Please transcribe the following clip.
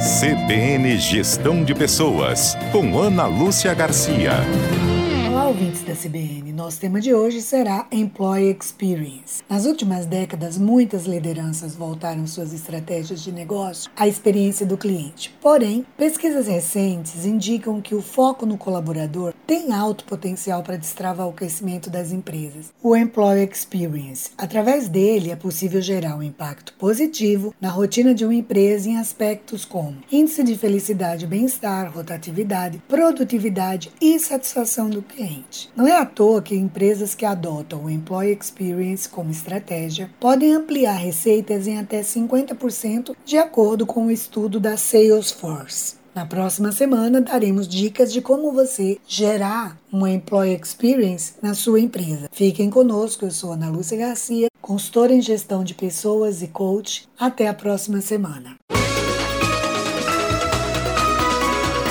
CBN Gestão de Pessoas, com Ana Lúcia Garcia. Olá, ouvintes da CBN. Nosso tema de hoje será Employee Experience. Nas últimas décadas, muitas lideranças voltaram suas estratégias de negócio à experiência do cliente. Porém, pesquisas recentes indicam que o foco no colaborador tem alto potencial para destravar o crescimento das empresas. O Employee Experience. Através dele, é possível gerar um impacto positivo na rotina de uma empresa em aspectos como índice de felicidade, bem-estar, rotatividade, produtividade e satisfação do cliente cliente. Não é à toa que empresas que adotam o Employee Experience como estratégia podem ampliar receitas em até 50% de acordo com o estudo da Salesforce. Na próxima semana daremos dicas de como você gerar uma Employee Experience na sua empresa. Fiquem conosco, eu sou Ana Lúcia Garcia, consultora em gestão de pessoas e coach. Até a próxima semana.